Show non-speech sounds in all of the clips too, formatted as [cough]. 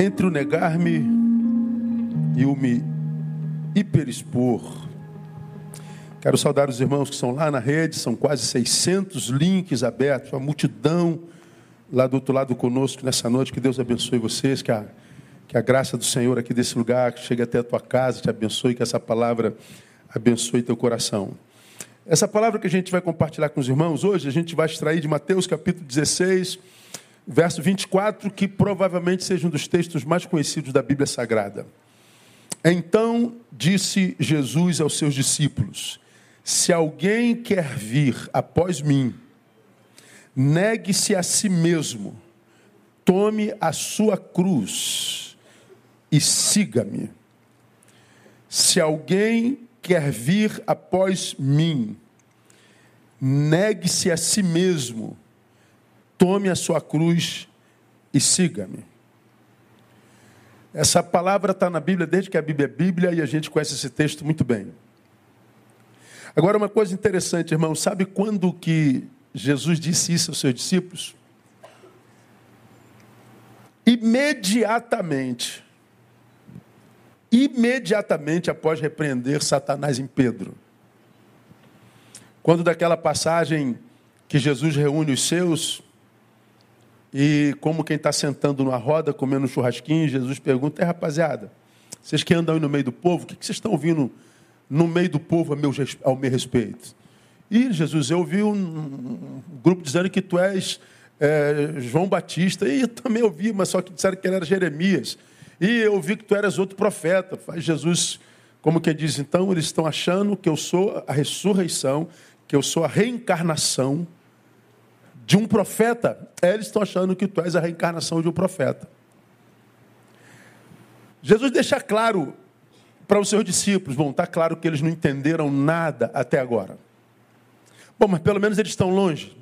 Entre o negar-me e o me hiperexpor. Quero saudar os irmãos que estão lá na rede, são quase 600 links abertos, uma multidão lá do outro lado conosco nessa noite. Que Deus abençoe vocês, que a, que a graça do Senhor aqui desse lugar chegue até a tua casa, te abençoe, que essa palavra abençoe teu coração. Essa palavra que a gente vai compartilhar com os irmãos hoje, a gente vai extrair de Mateus capítulo 16, verso 24, que provavelmente seja um dos textos mais conhecidos da Bíblia Sagrada. Então disse Jesus aos seus discípulos: Se alguém quer vir após mim, negue-se a si mesmo, tome a sua cruz e siga-me. Se alguém quer vir após mim, negue-se a si mesmo, tome a sua cruz e siga-me. Essa palavra está na Bíblia desde que a Bíblia é Bíblia e a gente conhece esse texto muito bem. Agora, uma coisa interessante, irmão, sabe quando que Jesus disse isso aos seus discípulos? Imediatamente imediatamente após repreender Satanás em Pedro. Quando daquela passagem que Jesus reúne os seus, e como quem está sentando numa roda, comendo um churrasquinho, Jesus pergunta: é rapaziada, vocês que andam aí no meio do povo, o que vocês estão ouvindo no meio do povo meu, ao meu respeito? E Jesus, eu ouvi um, um grupo dizendo que tu és é, João Batista, e eu também ouvi, mas só que disseram que ele era Jeremias. E eu vi que tu eras outro profeta. Faz Jesus, como que diz, então, eles estão achando que eu sou a ressurreição, que eu sou a reencarnação de um profeta. Eles estão achando que tu és a reencarnação de um profeta. Jesus deixa claro para os seus discípulos, bom, está claro que eles não entenderam nada até agora. Bom, mas pelo menos eles estão longe.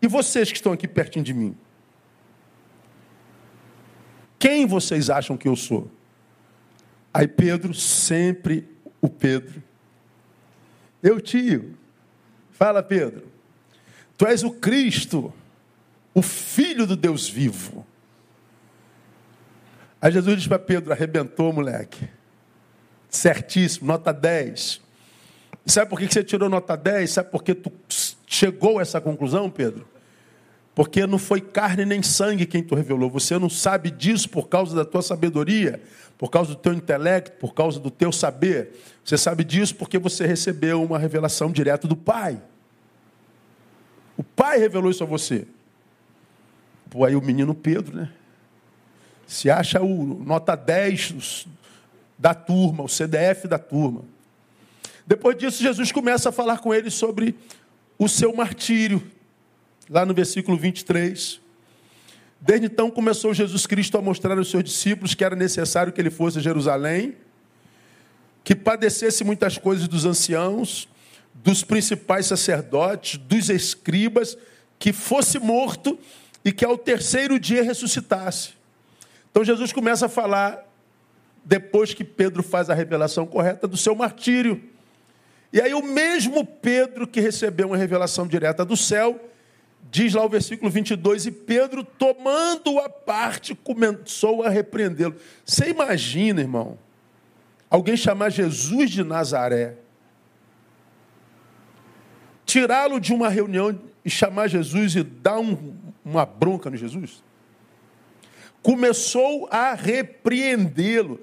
E vocês que estão aqui pertinho de mim? Quem vocês acham que eu sou? Aí Pedro, sempre o Pedro. Eu tio. Fala, Pedro. Tu és o Cristo, o Filho do Deus vivo. Aí Jesus diz para Pedro: arrebentou, moleque. Certíssimo, nota 10. Sabe por que você tirou nota 10? Sabe por que tu chegou a essa conclusão, Pedro? Porque não foi carne nem sangue quem tu revelou. Você não sabe disso por causa da tua sabedoria, por causa do teu intelecto, por causa do teu saber. Você sabe disso porque você recebeu uma revelação direta do Pai. O Pai revelou isso a você. Pô, aí o menino Pedro, né? Se acha o nota 10 da turma, o CDF da turma. Depois disso, Jesus começa a falar com ele sobre o seu martírio lá no versículo 23. Desde então começou Jesus Cristo a mostrar aos seus discípulos que era necessário que ele fosse a Jerusalém, que padecesse muitas coisas dos anciãos, dos principais sacerdotes, dos escribas, que fosse morto e que ao terceiro dia ressuscitasse. Então Jesus começa a falar, depois que Pedro faz a revelação correta, do seu martírio. E aí, o mesmo Pedro que recebeu uma revelação direta do céu, Diz lá o versículo 22, e Pedro, tomando a parte, começou a repreendê-lo. Você imagina, irmão, alguém chamar Jesus de Nazaré, tirá-lo de uma reunião e chamar Jesus e dar um, uma bronca no Jesus? Começou a repreendê-lo.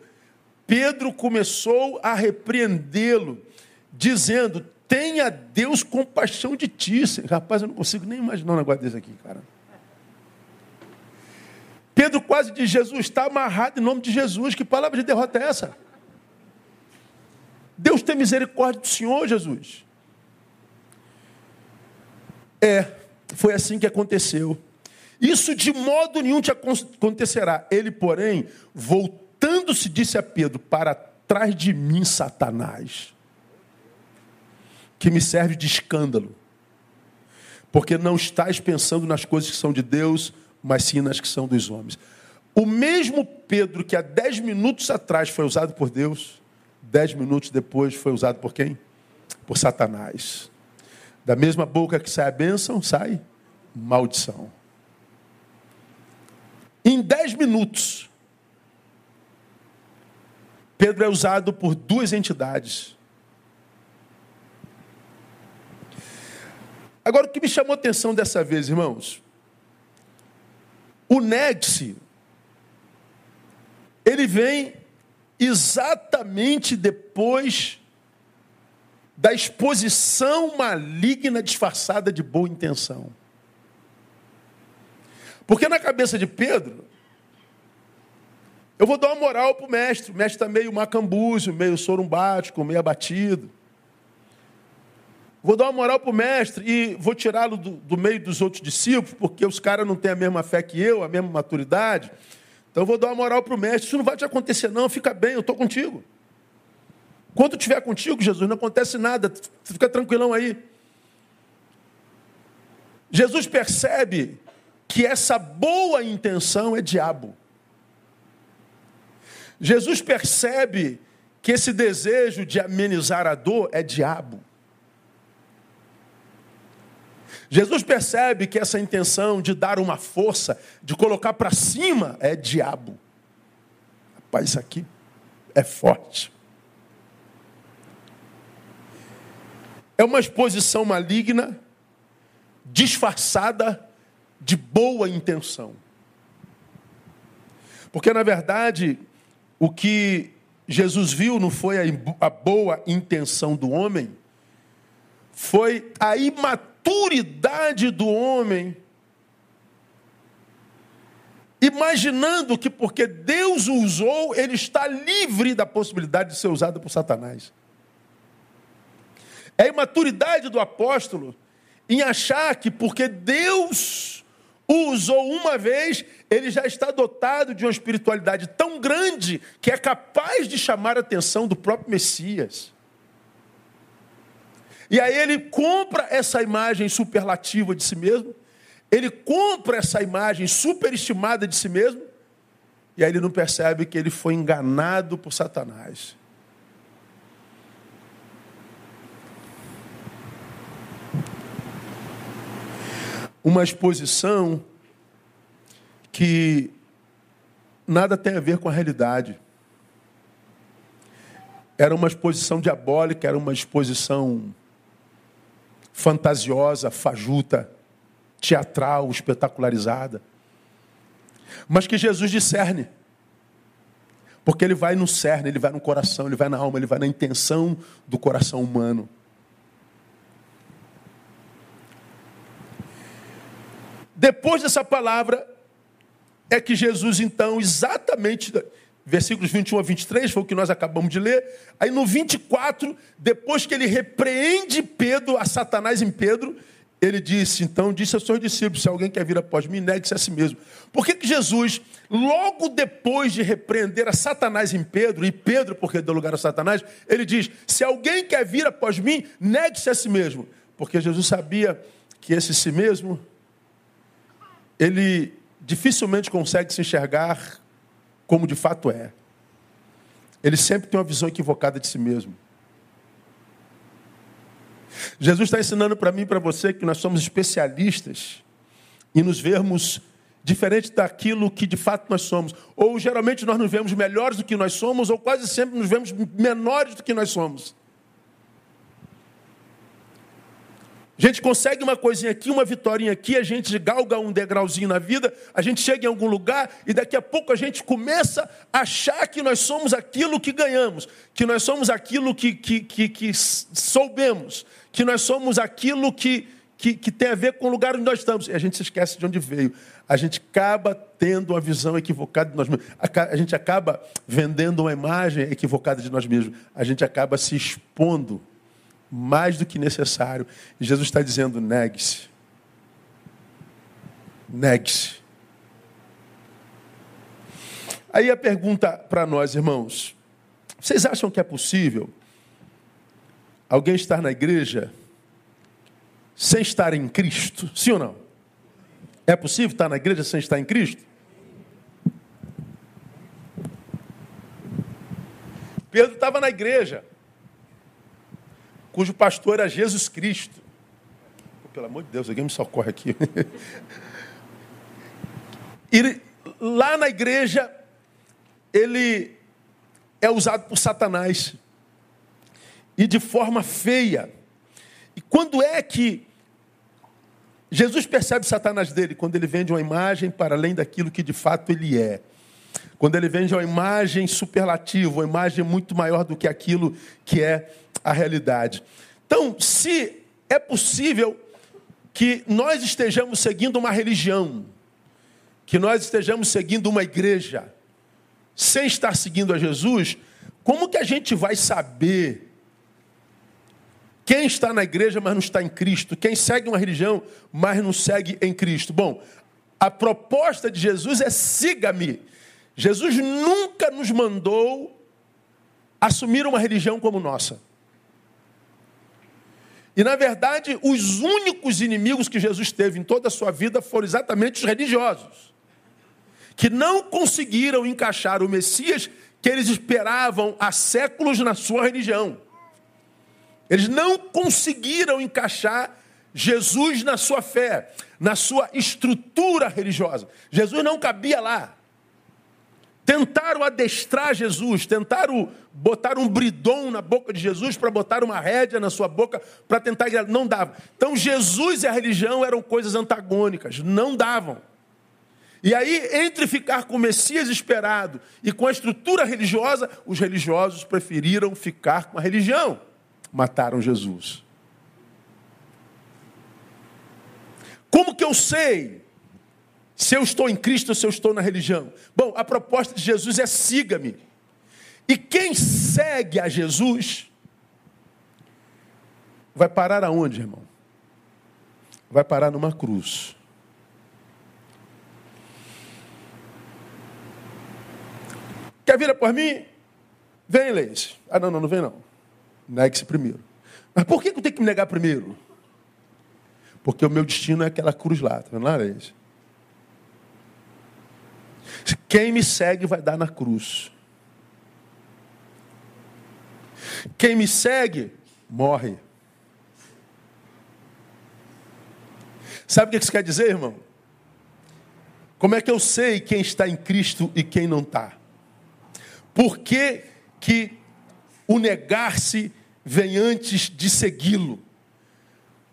Pedro começou a repreendê-lo, dizendo: Tenha Deus compaixão de ti. Rapaz, eu não consigo nem imaginar um negócio desse aqui, cara. Pedro quase diz: Jesus está amarrado em nome de Jesus. Que palavra de derrota é essa? Deus tem misericórdia do Senhor, Jesus. É, foi assim que aconteceu. Isso de modo nenhum te acontecerá. Ele, porém, voltando-se, disse a Pedro: Para trás de mim, Satanás que me serve de escândalo. Porque não estás pensando nas coisas que são de Deus, mas sim nas que são dos homens. O mesmo Pedro que há dez minutos atrás foi usado por Deus, dez minutos depois foi usado por quem? Por Satanás. Da mesma boca que sai a bênção, sai maldição. Em dez minutos, Pedro é usado por duas entidades. Agora, o que me chamou a atenção dessa vez, irmãos, o negue ele vem exatamente depois da exposição maligna disfarçada de boa intenção. Porque na cabeça de Pedro, eu vou dar uma moral para o mestre. O mestre está meio macambúzio, meio sorumbático, meio abatido. Vou dar uma moral para o mestre e vou tirá-lo do, do, meio dos outros discípulos, porque os caras não têm a mesma fé que eu, a mesma maturidade. Então eu vou dar uma moral para o mestre. Isso não vai te acontecer, não. Fica bem, eu estou contigo. Quando estiver contigo, Jesus, não acontece nada. Fica tranquilão aí. Jesus percebe que essa boa intenção é diabo. Jesus percebe que esse desejo de amenizar a dor é diabo. Jesus percebe que essa intenção de dar uma força, de colocar para cima, é diabo. Rapaz, isso aqui é forte. É uma exposição maligna, disfarçada de boa intenção. Porque, na verdade, o que Jesus viu não foi a boa intenção do homem, foi a imaturidade maturidade do homem, imaginando que porque Deus o usou, ele está livre da possibilidade de ser usado por Satanás. É a imaturidade do apóstolo em achar que porque Deus o usou uma vez, ele já está dotado de uma espiritualidade tão grande que é capaz de chamar a atenção do próprio Messias. E aí ele compra essa imagem superlativa de si mesmo, ele compra essa imagem superestimada de si mesmo, e aí ele não percebe que ele foi enganado por Satanás. Uma exposição que nada tem a ver com a realidade. Era uma exposição diabólica, era uma exposição fantasiosa, fajuta, teatral, espetacularizada. Mas que Jesus discerne. Porque ele vai no cerne, ele vai no coração, ele vai na alma, ele vai na intenção do coração humano. Depois dessa palavra, é que Jesus, então, exatamente versículos 21 a 23, foi o que nós acabamos de ler. Aí no 24, depois que ele repreende Pedro, a Satanás em Pedro, ele disse, então, disse aos seus discípulos, se alguém quer vir após mim, negue-se a si mesmo. Por que, que Jesus, logo depois de repreender a Satanás em Pedro, e Pedro, porque deu lugar a Satanás, ele diz, se alguém quer vir após mim, negue-se a si mesmo. Porque Jesus sabia que esse si mesmo, ele dificilmente consegue se enxergar como de fato é. Ele sempre tem uma visão equivocada de si mesmo. Jesus está ensinando para mim e para você que nós somos especialistas em nos vermos diferente daquilo que de fato nós somos. Ou geralmente nós nos vemos melhores do que nós somos, ou quase sempre nos vemos menores do que nós somos. A gente consegue uma coisinha aqui, uma vitória aqui, a gente galga um degrauzinho na vida, a gente chega em algum lugar e daqui a pouco a gente começa a achar que nós somos aquilo que ganhamos, que nós somos aquilo que, que, que, que soubemos, que nós somos aquilo que, que, que tem a ver com o lugar onde nós estamos. E a gente se esquece de onde veio. A gente acaba tendo uma visão equivocada de nós mesmos. A gente acaba vendendo uma imagem equivocada de nós mesmos. A gente acaba se expondo mais do que necessário. Jesus está dizendo: negue-se. Negue-se. Aí a pergunta para nós, irmãos: vocês acham que é possível alguém estar na igreja sem estar em Cristo? Sim ou não? É possível estar na igreja sem estar em Cristo? Pedro estava na igreja cujo pastor era Jesus Cristo. Pelo amor de Deus, alguém me socorre aqui. [laughs] e lá na igreja, ele, é usado por Satanás. E de forma feia. E quando é que Jesus percebe Satanás dele? Quando ele vende uma imagem para além daquilo que de fato ele é. Quando ele vende uma imagem superlativa, uma imagem muito maior do que aquilo que é a realidade. Então, se é possível que nós estejamos seguindo uma religião, que nós estejamos seguindo uma igreja, sem estar seguindo a Jesus, como que a gente vai saber quem está na igreja, mas não está em Cristo? Quem segue uma religião, mas não segue em Cristo? Bom, a proposta de Jesus é siga-me. Jesus nunca nos mandou assumir uma religião como nossa. E na verdade, os únicos inimigos que Jesus teve em toda a sua vida foram exatamente os religiosos, que não conseguiram encaixar o Messias que eles esperavam há séculos na sua religião. Eles não conseguiram encaixar Jesus na sua fé, na sua estrutura religiosa. Jesus não cabia lá. Tentaram adestrar Jesus, tentaram botar um bridon na boca de Jesus para botar uma rédea na sua boca para tentar. Não dava. Então Jesus e a religião eram coisas antagônicas, não davam. E aí, entre ficar com o Messias esperado e com a estrutura religiosa, os religiosos preferiram ficar com a religião. Mataram Jesus. Como que eu sei se eu estou em Cristo ou se eu estou na religião? Bom, a proposta de Jesus é siga-me. E quem segue a Jesus vai parar aonde, irmão? Vai parar numa cruz. Quer vir por mim? Vem, Leis. Ah, não, não, não vem não. Negue-se primeiro. Mas por que eu tenho que me negar primeiro? Porque o meu destino é aquela cruz lá, tá vendo lá, Leis? Quem me segue vai dar na cruz. Quem me segue, morre. Sabe o que isso quer dizer, irmão? Como é que eu sei quem está em Cristo e quem não está? Por que, que o negar-se vem antes de segui-lo?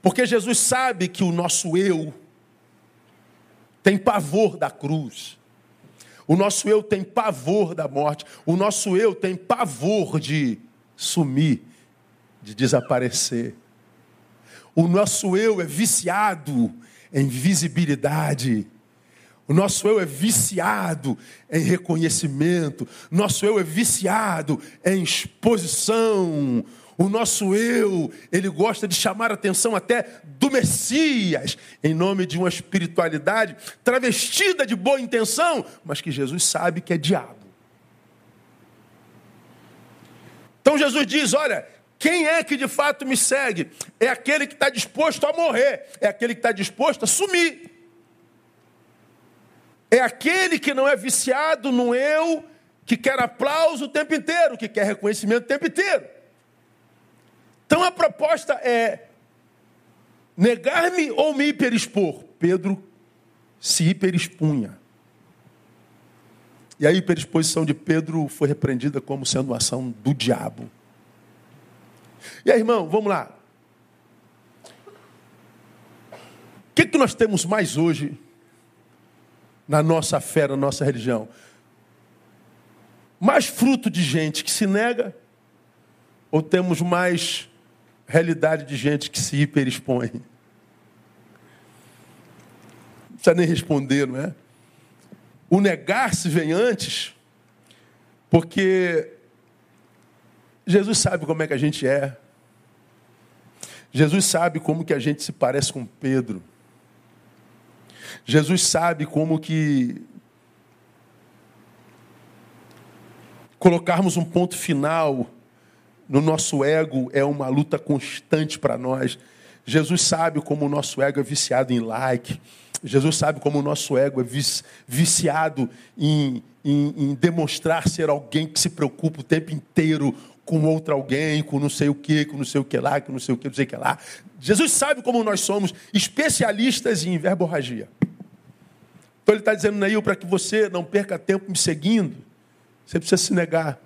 Porque Jesus sabe que o nosso eu tem pavor da cruz. O nosso eu tem pavor da morte. O nosso eu tem pavor de sumir, de desaparecer. O nosso eu é viciado em visibilidade. O nosso eu é viciado em reconhecimento. Nosso eu é viciado em exposição. O nosso eu, ele gosta de chamar a atenção até do Messias, em nome de uma espiritualidade travestida de boa intenção, mas que Jesus sabe que é diabo. Então Jesus diz: Olha, quem é que de fato me segue? É aquele que está disposto a morrer, é aquele que está disposto a sumir. É aquele que não é viciado no eu, que quer aplauso o tempo inteiro, que quer reconhecimento o tempo inteiro. Então a proposta é negar-me ou me hiperexpor? Pedro se hiperexpunha. E a hiperexposição de Pedro foi repreendida como sendo uma ação do diabo. E aí, irmão, vamos lá. O que, que nós temos mais hoje na nossa fé, na nossa religião? Mais fruto de gente que se nega, ou temos mais realidade de gente que se hiperexpõe. Não precisa nem responder, não é? O negar-se vem antes, porque Jesus sabe como é que a gente é. Jesus sabe como que a gente se parece com Pedro. Jesus sabe como que colocarmos um ponto final no nosso ego é uma luta constante para nós. Jesus sabe como o nosso ego é viciado em like. Jesus sabe como o nosso ego é viciado em, em, em demonstrar ser alguém que se preocupa o tempo inteiro com outro alguém, com não sei o que, com não sei o que lá, com não sei o que, não sei o que lá. Jesus sabe como nós somos especialistas em verborragia. Então ele está dizendo, Neil, para que você não perca tempo me seguindo, você precisa se negar.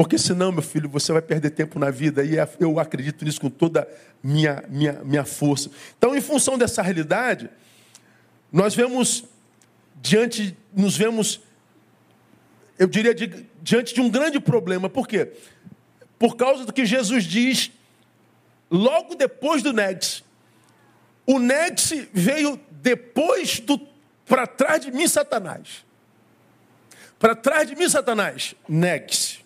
Porque senão, meu filho, você vai perder tempo na vida. E é, eu acredito nisso com toda a minha, minha, minha força. Então, em função dessa realidade, nós vemos diante, nos vemos, eu diria, de, diante de um grande problema. Por quê? Por causa do que Jesus diz logo depois do Nex. O Nex veio depois do para trás de mim, Satanás. Para trás de mim, Satanás, negue-se.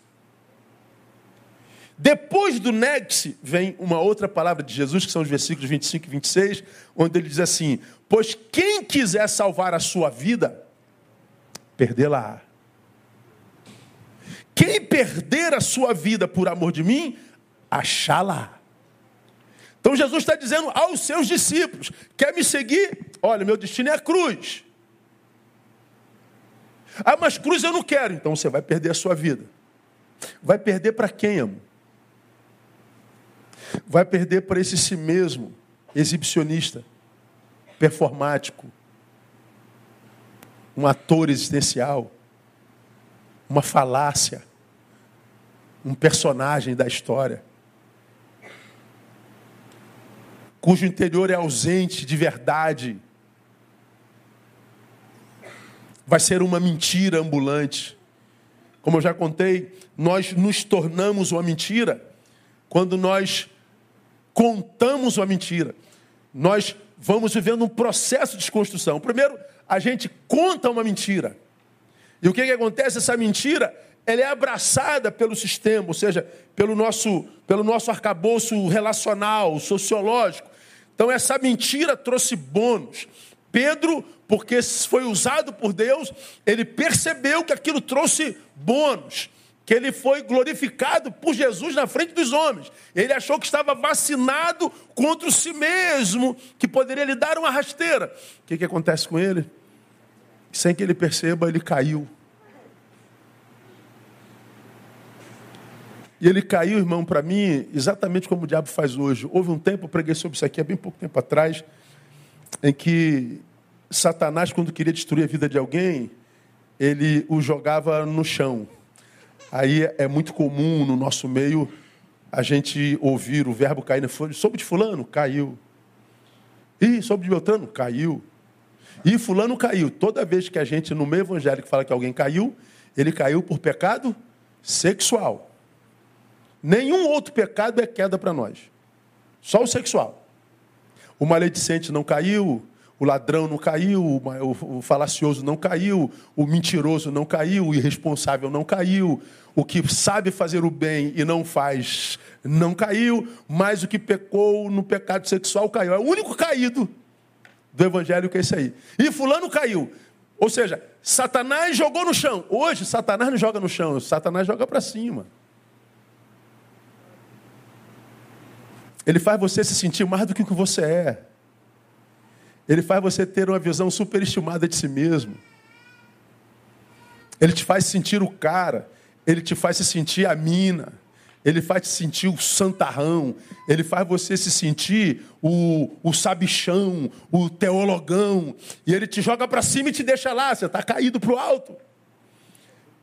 Depois do negue-se, vem uma outra palavra de Jesus, que são os versículos 25 e 26, onde ele diz assim: Pois quem quiser salvar a sua vida, perdê-la. Quem perder a sua vida por amor de mim, achá-la. Então Jesus está dizendo aos seus discípulos: quer me seguir? Olha, meu destino é a cruz. Ah, mas cruz eu não quero. Então você vai perder a sua vida. Vai perder para quem, amo? Vai perder para esse si mesmo, exibicionista, performático, um ator existencial, uma falácia, um personagem da história, cujo interior é ausente de verdade, vai ser uma mentira ambulante. Como eu já contei, nós nos tornamos uma mentira quando nós contamos uma mentira. Nós vamos vivendo um processo de desconstrução. Primeiro, a gente conta uma mentira. E o que, que acontece? Essa mentira ela é abraçada pelo sistema, ou seja, pelo nosso, pelo nosso arcabouço relacional, sociológico. Então, essa mentira trouxe bônus. Pedro porque foi usado por Deus, ele percebeu que aquilo trouxe bônus, que ele foi glorificado por Jesus na frente dos homens. Ele achou que estava vacinado contra si mesmo, que poderia lhe dar uma rasteira. O que, que acontece com ele? Sem que ele perceba, ele caiu. E ele caiu, irmão, para mim, exatamente como o diabo faz hoje. Houve um tempo, eu preguei sobre isso aqui há bem pouco tempo atrás, em que Satanás, quando queria destruir a vida de alguém, ele o jogava no chão. Aí é muito comum no nosso meio a gente ouvir o verbo cair na folha. Soube de fulano? Caiu. E soube de Beltrano? Caiu. E fulano caiu. Toda vez que a gente, no meio evangélico, fala que alguém caiu, ele caiu por pecado sexual. Nenhum outro pecado é queda para nós. Só o sexual. O maledicente não caiu, o ladrão não caiu, o falacioso não caiu, o mentiroso não caiu, o irresponsável não caiu, o que sabe fazer o bem e não faz não caiu, mas o que pecou no pecado sexual caiu. É o único caído do evangelho que é esse aí. E fulano caiu. Ou seja, Satanás jogou no chão. Hoje, Satanás não joga no chão, Satanás joga para cima. Ele faz você se sentir mais do que o que você é. Ele faz você ter uma visão superestimada de si mesmo. Ele te faz sentir o cara. Ele te faz se sentir a mina. Ele faz te sentir o santarrão. Ele faz você se sentir o, o sabichão, o teologão. E ele te joga para cima e te deixa lá. Você está caído para o alto.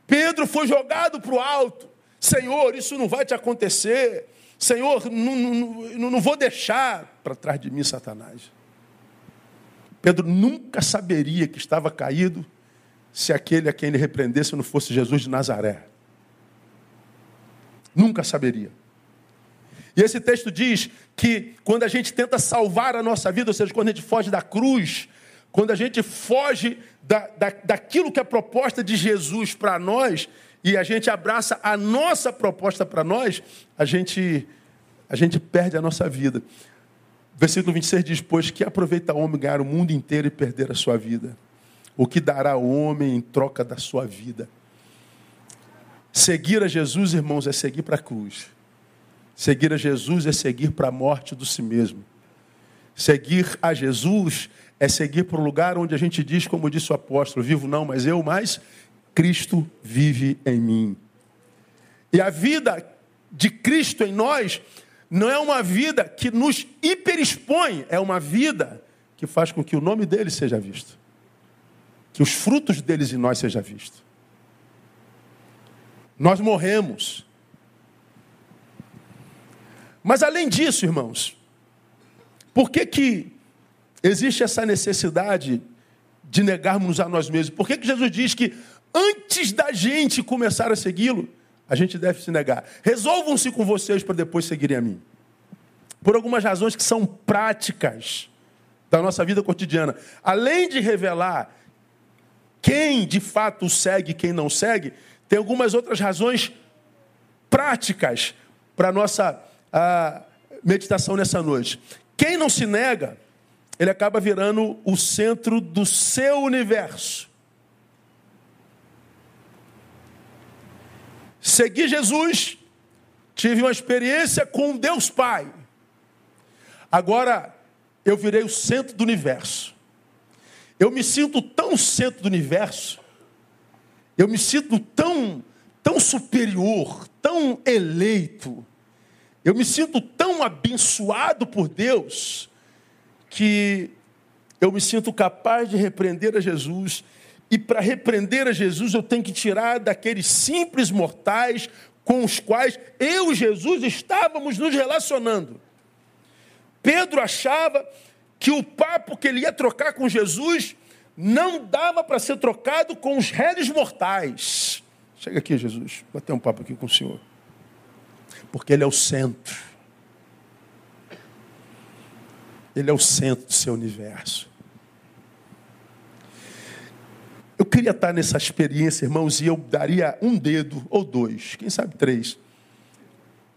Pedro foi jogado para o alto. Senhor, isso não vai te acontecer. Senhor, não, não, não vou deixar para trás de mim, Satanás. Pedro nunca saberia que estava caído se aquele a quem ele repreendesse não fosse Jesus de Nazaré. Nunca saberia. E esse texto diz que quando a gente tenta salvar a nossa vida, ou seja, quando a gente foge da cruz, quando a gente foge da, da, daquilo que é a proposta de Jesus para nós, e a gente abraça a nossa proposta para nós, a gente, a gente perde a nossa vida. Versículo 26 diz: Pois que aproveita o homem ganhar o mundo inteiro e perder a sua vida? O que dará o homem em troca da sua vida? Seguir a Jesus, irmãos, é seguir para a cruz. Seguir a Jesus é seguir para a morte do si mesmo. Seguir a Jesus é seguir para o lugar onde a gente diz, como disse o apóstolo: Vivo não, mas eu, mas Cristo vive em mim. E a vida de Cristo em nós não é uma vida que nos hiperexpõe, é uma vida que faz com que o nome dele seja visto. Que os frutos deles em nós seja visto. Nós morremos Mas além disso, irmãos, por que, que existe essa necessidade de negarmos a nós mesmos? Por que, que Jesus diz que antes da gente começar a segui-lo, a gente deve se negar? Resolvam-se com vocês para depois seguirem a mim. Por algumas razões que são práticas da nossa vida cotidiana. Além de revelar quem de fato segue e quem não segue, tem algumas outras razões práticas para a nossa a, meditação nessa noite. Quem não se nega, ele acaba virando o centro do seu universo. Segui Jesus, tive uma experiência com Deus Pai. Agora eu virei o centro do universo. Eu me sinto tão centro do universo, eu me sinto tão, tão superior, tão eleito, eu me sinto tão abençoado por Deus, que eu me sinto capaz de repreender a Jesus. E para repreender a Jesus, eu tenho que tirar daqueles simples mortais com os quais eu e Jesus estávamos nos relacionando. Pedro achava que o papo que ele ia trocar com Jesus não dava para ser trocado com os réis mortais. Chega aqui, Jesus, vou um papo aqui com o Senhor. Porque Ele é o centro. Ele é o centro do seu universo. Eu queria estar nessa experiência, irmãos, e eu daria um dedo ou dois, quem sabe três,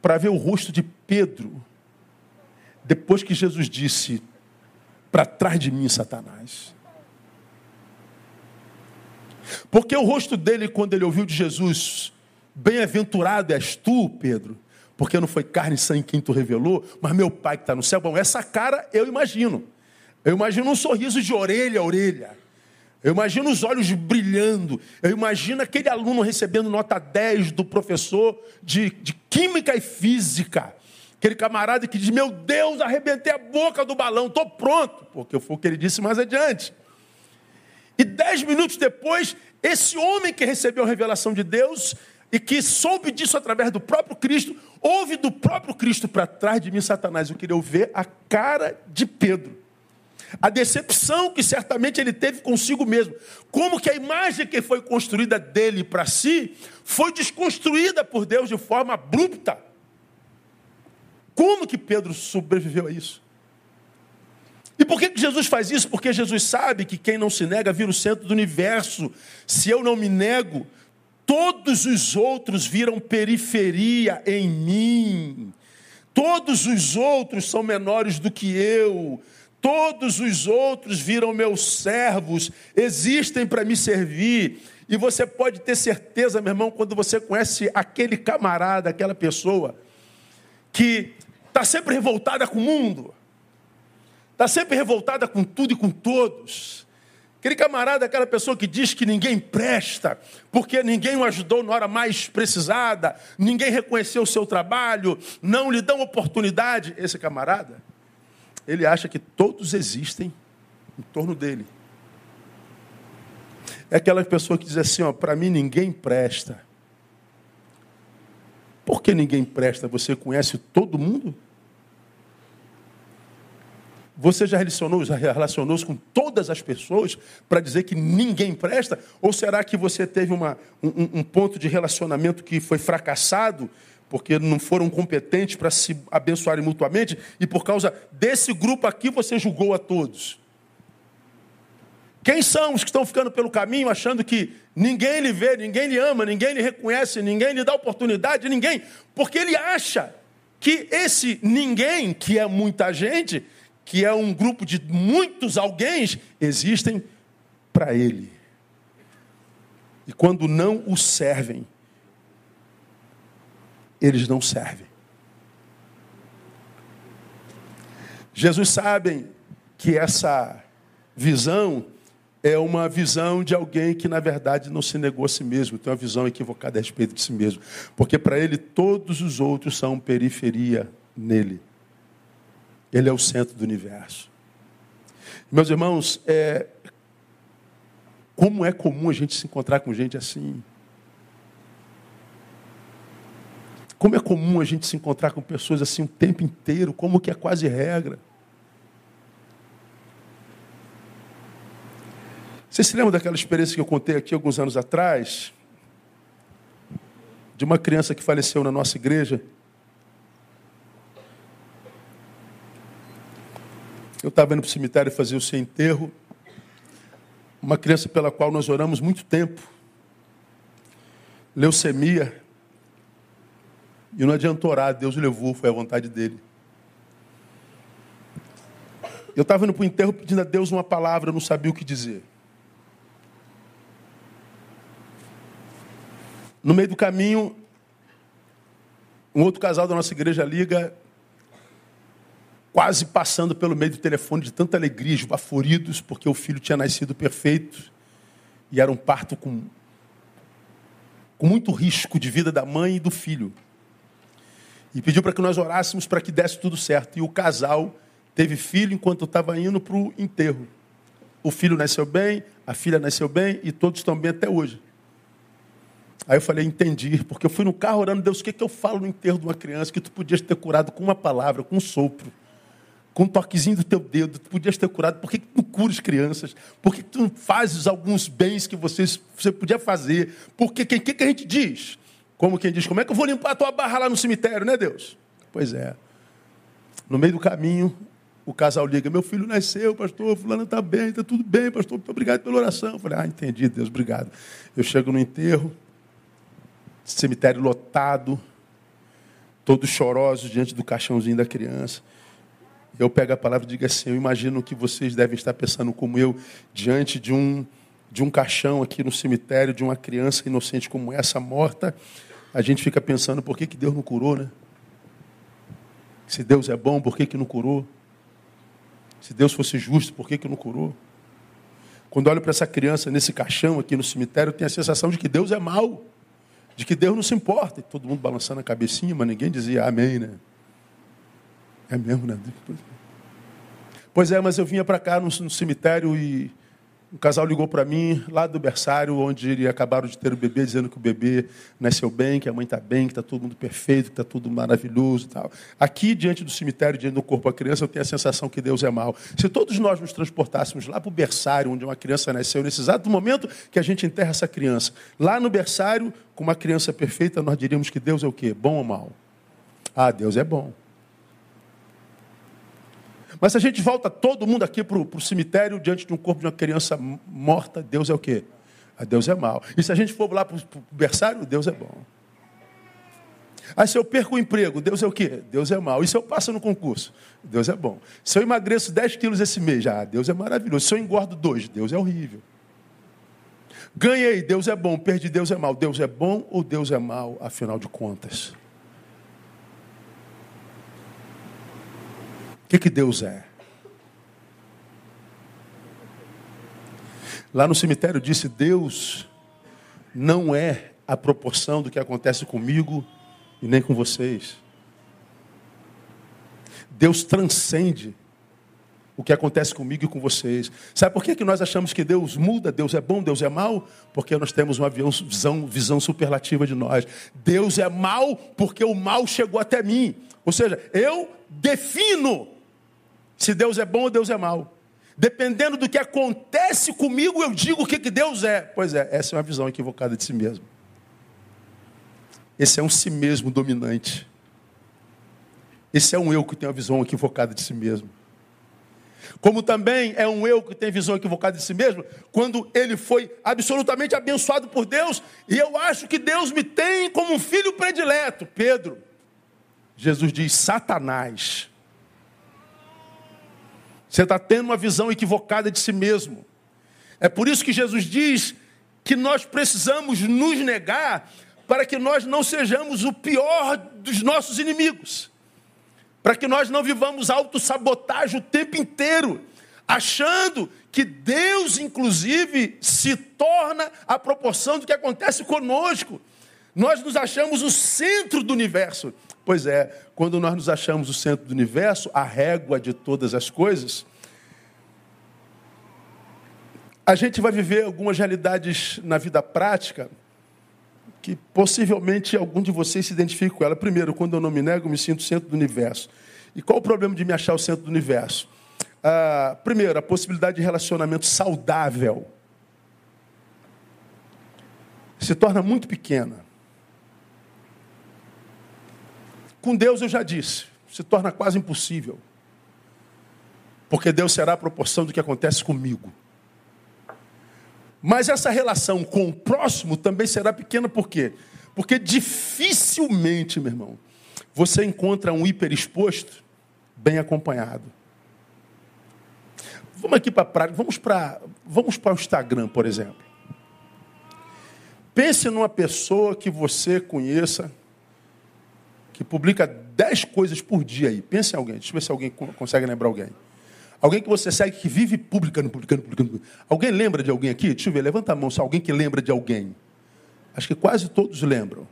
para ver o rosto de Pedro, depois que Jesus disse: Para trás de mim, Satanás. Porque o rosto dele, quando ele ouviu de Jesus, bem-aventurado és tu, Pedro, porque não foi carne e sangue quem tu revelou, mas meu pai que está no céu. Bom, essa cara eu imagino. Eu imagino um sorriso de orelha a orelha. Eu imagino os olhos brilhando. Eu imagino aquele aluno recebendo nota 10 do professor de, de Química e Física. Aquele camarada que diz: Meu Deus, arrebentei a boca do balão, estou pronto. Porque foi o que ele disse mais adiante. E dez minutos depois, esse homem que recebeu a revelação de Deus e que soube disso através do próprio Cristo, ouve do próprio Cristo para trás de mim, Satanás. Eu queria ver a cara de Pedro. A decepção que certamente ele teve consigo mesmo. Como que a imagem que foi construída dele para si foi desconstruída por Deus de forma abrupta. Como que Pedro sobreviveu a isso? E por que Jesus faz isso? Porque Jesus sabe que quem não se nega vira o centro do universo. Se eu não me nego, todos os outros viram periferia em mim. Todos os outros são menores do que eu. Todos os outros viram meus servos, existem para me servir. E você pode ter certeza, meu irmão, quando você conhece aquele camarada, aquela pessoa, que está sempre revoltada com o mundo, está sempre revoltada com tudo e com todos. Aquele camarada, aquela pessoa que diz que ninguém presta, porque ninguém o ajudou na hora mais precisada, ninguém reconheceu o seu trabalho, não lhe dão oportunidade. Esse camarada, ele acha que todos existem em torno dele. É aquela pessoa que diz assim: ó, para mim ninguém presta. Por que ninguém presta? Você conhece todo mundo? Você já relacionou, já relacionou-se com todas as pessoas para dizer que ninguém presta? Ou será que você teve uma, um, um ponto de relacionamento que foi fracassado porque não foram competentes para se abençoarem mutuamente e por causa desse grupo aqui você julgou a todos? Quem são os que estão ficando pelo caminho achando que ninguém lhe vê, ninguém lhe ama, ninguém lhe reconhece, ninguém lhe dá oportunidade, ninguém? Porque ele acha que esse ninguém, que é muita gente, que é um grupo de muitos alguém, existem para ele. E quando não o servem, eles não servem. Jesus sabe que essa visão é uma visão de alguém que, na verdade, não se negou a si mesmo, tem uma visão equivocada a respeito de si mesmo. Porque para ele todos os outros são periferia nele. Ele é o centro do universo. Meus irmãos, é, como é comum a gente se encontrar com gente assim. Como é comum a gente se encontrar com pessoas assim o tempo inteiro, como que é quase regra. Vocês se lembram daquela experiência que eu contei aqui alguns anos atrás? De uma criança que faleceu na nossa igreja. Eu estava indo para o cemitério fazer o seu enterro. Uma criança pela qual nós oramos muito tempo. Leucemia. E não adiantou orar, Deus levou, foi a vontade dele. Eu estava indo para o enterro pedindo a Deus uma palavra, eu não sabia o que dizer. No meio do caminho, um outro casal da nossa igreja liga, quase passando pelo meio do telefone de tanta alegria, esbaforidos, porque o filho tinha nascido perfeito e era um parto com, com muito risco de vida da mãe e do filho. E pediu para que nós orássemos para que desse tudo certo. E o casal teve filho enquanto estava indo para o enterro. O filho nasceu bem, a filha nasceu bem e todos estão bem até hoje. Aí eu falei, entendi, porque eu fui no carro orando, Deus, o que, é que eu falo no enterro de uma criança que tu podias ter curado com uma palavra, com um sopro, com um toquezinho do teu dedo, tu podias ter curado, por que, que tu não curas crianças? Por que, que tu não fazes alguns bens que vocês, você podia fazer? Porque o que, que a gente diz? Como quem diz, como é que eu vou limpar a tua barra lá no cemitério, né Deus? Pois é. No meio do caminho, o casal liga, meu filho nasceu, pastor, fulano está bem, está tudo bem, pastor, muito obrigado pela oração. Eu falei, ah, entendi, Deus, obrigado. Eu chego no enterro, cemitério lotado, todos chorosos diante do caixãozinho da criança. Eu pego a palavra e digo assim: eu imagino que vocês devem estar pensando como eu, diante de um, de um caixão aqui no cemitério, de uma criança inocente como essa, morta. A gente fica pensando: por que, que Deus não curou, né? Se Deus é bom, por que, que não curou? Se Deus fosse justo, por que, que não curou? Quando olho para essa criança nesse caixão aqui no cemitério, eu tenho a sensação de que Deus é mau de que Deus não se importa. E todo mundo balançando a cabecinha, mas ninguém dizia amém, né? É mesmo, né? Pois é, mas eu vinha para cá no, no, cemitério e um casal ligou para mim, lá do berçário, onde eles acabaram de ter o bebê, dizendo que o bebê nasceu bem, que a mãe está bem, que está todo mundo perfeito, que está tudo maravilhoso e tal. Aqui, diante do cemitério, diante do corpo da criança, eu tenho a sensação que Deus é mau. Se todos nós nos transportássemos lá para o berçário, onde uma criança nasceu, nesse exato momento que a gente enterra essa criança, lá no berçário, com uma criança perfeita, nós diríamos que Deus é o quê? Bom ou mau? Ah, Deus é bom. Mas se a gente volta todo mundo aqui para o cemitério diante de um corpo de uma criança morta, Deus é o quê? A ah, Deus é mal. E se a gente for lá para o berçário, Deus é bom. Aí se eu perco o emprego, Deus é o quê? Deus é mal. E se eu passo no concurso? Deus é bom. Se eu emagreço 10 quilos esse mês, ah, Deus é maravilhoso. Se eu engordo dois, Deus é horrível. Ganhei, Deus é bom. Perdi, Deus é mal. Deus é bom ou Deus é mal, afinal de contas? Que, que Deus é? Lá no cemitério disse: Deus não é a proporção do que acontece comigo e nem com vocês. Deus transcende o que acontece comigo e com vocês. Sabe por que, que nós achamos que Deus muda, Deus é bom, Deus é mal? Porque nós temos uma visão, visão superlativa de nós. Deus é mal porque o mal chegou até mim. Ou seja, eu defino se Deus é bom ou Deus é mau. Dependendo do que acontece comigo, eu digo o que, que Deus é. Pois é, essa é uma visão equivocada de si mesmo. Esse é um si mesmo dominante. Esse é um eu que tem uma visão equivocada de si mesmo. Como também é um eu que tem visão equivocada de si mesmo, quando ele foi absolutamente abençoado por Deus, e eu acho que Deus me tem como um filho predileto. Pedro, Jesus diz: Satanás você está tendo uma visão equivocada de si mesmo. É por isso que Jesus diz que nós precisamos nos negar para que nós não sejamos o pior dos nossos inimigos. Para que nós não vivamos autossabotagem o tempo inteiro, achando que Deus, inclusive, se torna a proporção do que acontece conosco. Nós nos achamos o centro do universo. Pois é, quando nós nos achamos o centro do universo, a régua de todas as coisas, a gente vai viver algumas realidades na vida prática que possivelmente algum de vocês se identifique com ela. Primeiro, quando eu não me nego, eu me sinto centro do universo. E qual o problema de me achar o centro do universo? Ah, primeiro, a possibilidade de relacionamento saudável se torna muito pequena. Com Deus eu já disse, se torna quase impossível. Porque Deus será a proporção do que acontece comigo. Mas essa relação com o próximo também será pequena, por quê? Porque dificilmente, meu irmão, você encontra um hiperexposto bem acompanhado. Vamos aqui para a prática, vamos para vamos para o Instagram, por exemplo. Pense numa pessoa que você conheça, que publica 10 coisas por dia aí. Pense em alguém, deixa eu ver se alguém consegue lembrar alguém. Alguém que você segue que vive publicando, publicando, publicando. Alguém lembra de alguém aqui? Deixa eu ver, levanta a mão se alguém que lembra de alguém. Acho que quase todos lembram.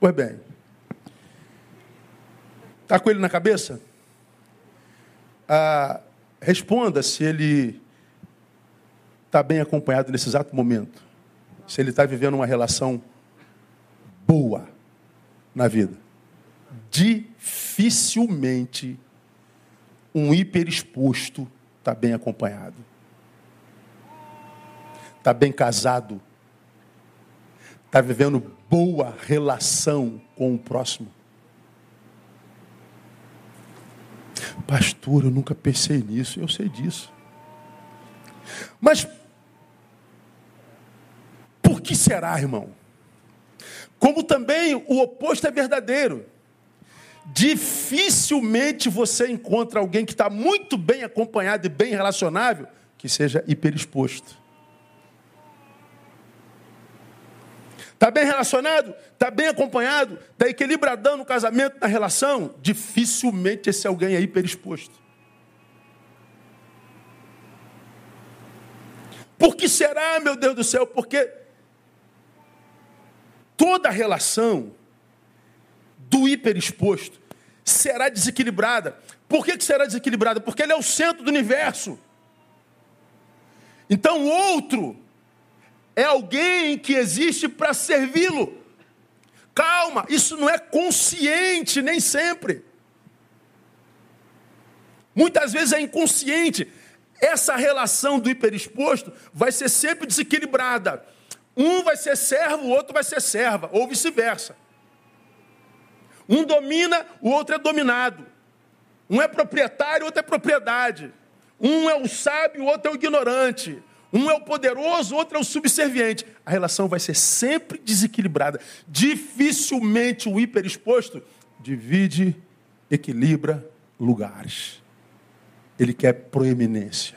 Pois bem. Está com ele na cabeça? Ah, responda se ele está bem acompanhado nesse exato momento. Se ele está vivendo uma relação boa na vida. Dificilmente um hiperexposto está bem acompanhado. Está bem casado. Está vivendo boa relação com o próximo. Pastor, eu nunca pensei nisso, eu sei disso. Mas por que será, irmão? Como também o oposto é verdadeiro. Dificilmente você encontra alguém que está muito bem acompanhado e bem relacionável que seja hiperexposto. Está bem relacionado? Está bem acompanhado? Está equilibradão no casamento, na relação? Dificilmente esse alguém é hiperexposto. Por que será, meu Deus do céu? Porque toda relação do hiperexposto será desequilibrada. Por que, que será desequilibrada? Porque ele é o centro do universo. Então o outro é alguém que existe para servi-lo. Calma, isso não é consciente nem sempre. Muitas vezes é inconsciente. Essa relação do hiperexposto vai ser sempre desequilibrada. Um vai ser servo, o outro vai ser serva, ou vice-versa. Um domina, o outro é dominado. Um é proprietário, o outro é propriedade. Um é o sábio, o outro é o ignorante. Um é o poderoso, o outro é o subserviente. A relação vai ser sempre desequilibrada. Dificilmente o hiperexposto divide, equilibra lugares. Ele quer proeminência.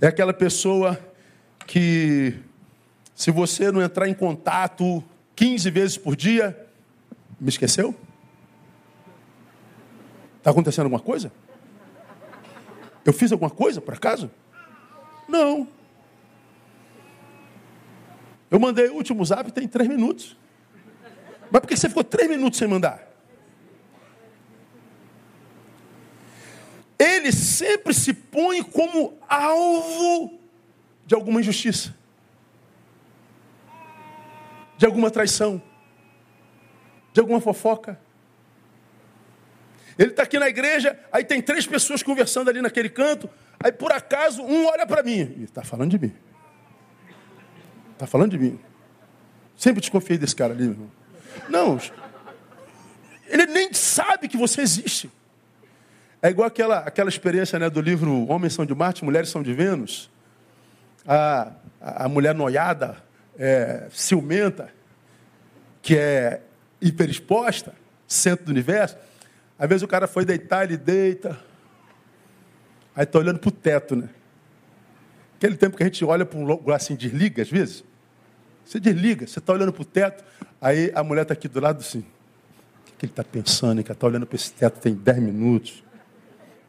É aquela pessoa que, se você não entrar em contato 15 vezes por dia, me esqueceu? Está acontecendo alguma coisa? Eu fiz alguma coisa, por acaso? Não. Eu mandei o último zap tem três minutos. Mas por que você ficou três minutos sem mandar? Ele sempre se põe como alvo de alguma injustiça, de alguma traição de alguma fofoca. Ele está aqui na igreja, aí tem três pessoas conversando ali naquele canto, aí por acaso um olha para mim e está falando de mim. Está falando de mim. Sempre desconfiei desse cara ali, meu irmão. Não, ele nem sabe que você existe. É igual aquela, aquela experiência né, do livro Homens são de Marte, Mulheres são de Vênus. A, a, mulher noiada, é, ciumenta, que é hiperexposta, centro do universo. Às vezes o cara foi deitar, ele deita. Aí está olhando para o teto, né? Aquele tempo que a gente olha para um lugar assim, desliga às vezes. Você desliga, você está olhando para o teto, aí a mulher está aqui do lado assim. O que ele está pensando? Que está olhando para esse teto tem 10 minutos.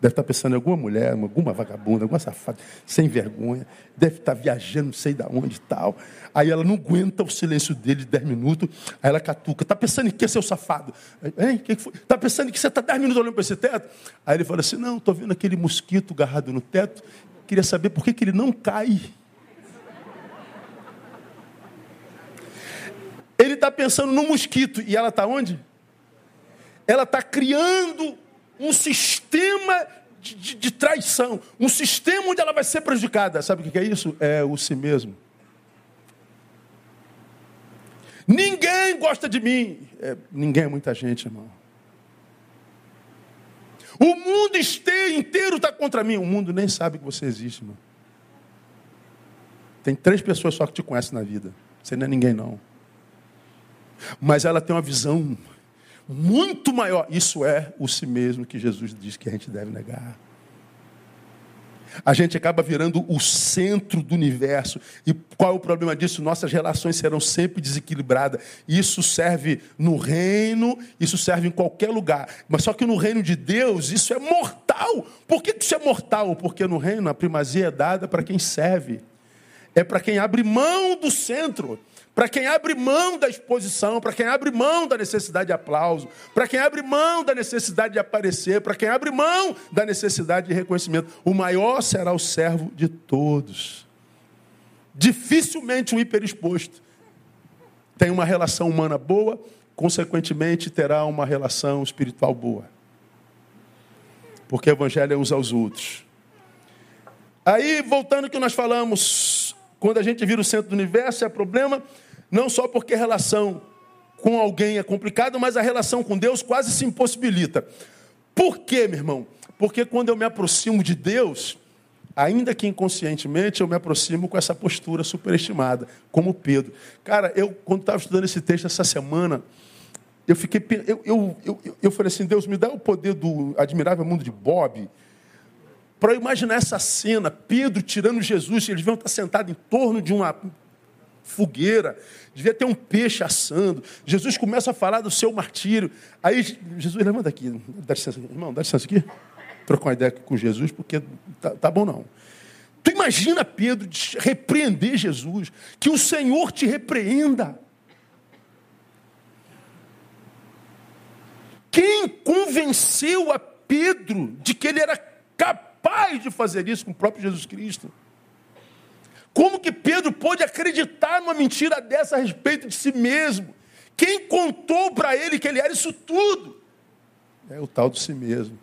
Deve estar pensando em alguma mulher, alguma vagabunda, alguma safada, sem vergonha. Deve estar viajando, não sei de onde e tal. Aí ela não aguenta o silêncio dele de 10 minutos. Aí ela catuca. Está pensando em que, seu safado? Hein? Que que Está pensando em que você está 10 minutos olhando para esse teto? Aí ele fala assim: Não, estou vendo aquele mosquito agarrado no teto. Queria saber por que, que ele não cai. está pensando no mosquito e ela está onde? Ela está criando um sistema de, de, de, traição, um sistema onde ela vai ser prejudicada. Sabe o que é isso? É o si mesmo. Ninguém gosta de mim. É, ninguém é muita gente, irmão. O mundo inteiro está contra mim. O mundo nem sabe que você existe, irmão. Tem três pessoas só que te conhecem na vida. Você não é ninguém, não. Mas ela tem uma visão muito maior. Isso é o si mesmo que Jesus diz que a gente deve negar. A gente acaba virando o centro do universo. E qual é o problema disso? Nossas relações serão sempre desequilibradas. Isso serve no reino, isso serve em qualquer lugar. Mas só que no reino de Deus, isso é mortal. Por que isso é mortal? Porque no reino a primazia é dada para quem serve. É para quem abre mão do centro para quem abre mão da exposição, para quem abre mão da necessidade de aplauso, para quem abre mão da necessidade de aparecer, para quem abre mão da necessidade de reconhecimento. O maior será o servo de todos. Dificilmente um hiperexposto tem uma relação humana boa, consequentemente terá uma relação espiritual boa. Porque o evangelho é uns aos outros. Aí, voltando ao que nós falamos quando a gente vira o centro do universo, é problema, não só porque a relação com alguém é complicada, mas a relação com Deus quase se impossibilita. Por quê, meu irmão? Porque quando eu me aproximo de Deus, ainda que inconscientemente, eu me aproximo com essa postura superestimada, como Pedro. Cara, eu, quando estava estudando esse texto essa semana, eu fiquei. Eu, eu, eu, eu falei assim: Deus, me dá o poder do admirável mundo de Bob para imaginar essa cena, Pedro tirando Jesus, eles deviam estar sentados em torno de uma fogueira, devia ter um peixe assando. Jesus começa a falar do seu martírio. Aí Jesus, levanta aqui, dá licença, irmão, dá licença aqui. Trocar uma ideia com Jesus, porque tá, tá bom não. Tu imagina Pedro repreender Jesus, que o Senhor te repreenda. Quem convenceu a Pedro de que ele era capaz capaz de fazer isso com o próprio Jesus Cristo. Como que Pedro pôde acreditar numa mentira dessa a respeito de si mesmo? Quem contou para ele que ele era isso tudo? É o tal de si mesmo.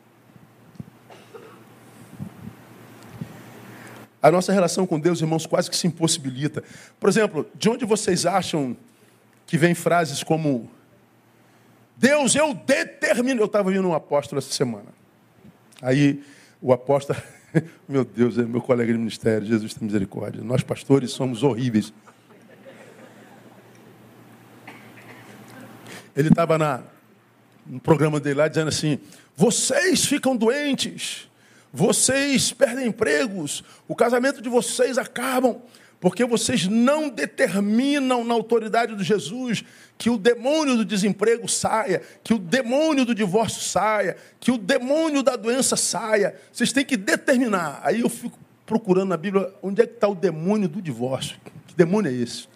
A nossa relação com Deus, irmãos, quase que se impossibilita. Por exemplo, de onde vocês acham que vem frases como Deus, eu determino. Eu estava ouvindo um apóstolo essa semana. Aí o apóstolo, [laughs] meu Deus, é meu colega de ministério, Jesus tem misericórdia. Nós pastores somos horríveis. Ele estava no programa dele lá dizendo assim: vocês ficam doentes, vocês perdem empregos, o casamento de vocês acabam, porque vocês não determinam na autoridade de Jesus que o demônio do desemprego saia, que o demônio do divórcio saia, que o demônio da doença saia. Vocês têm que determinar. Aí eu fico procurando na Bíblia onde é que está o demônio do divórcio. Que demônio é esse?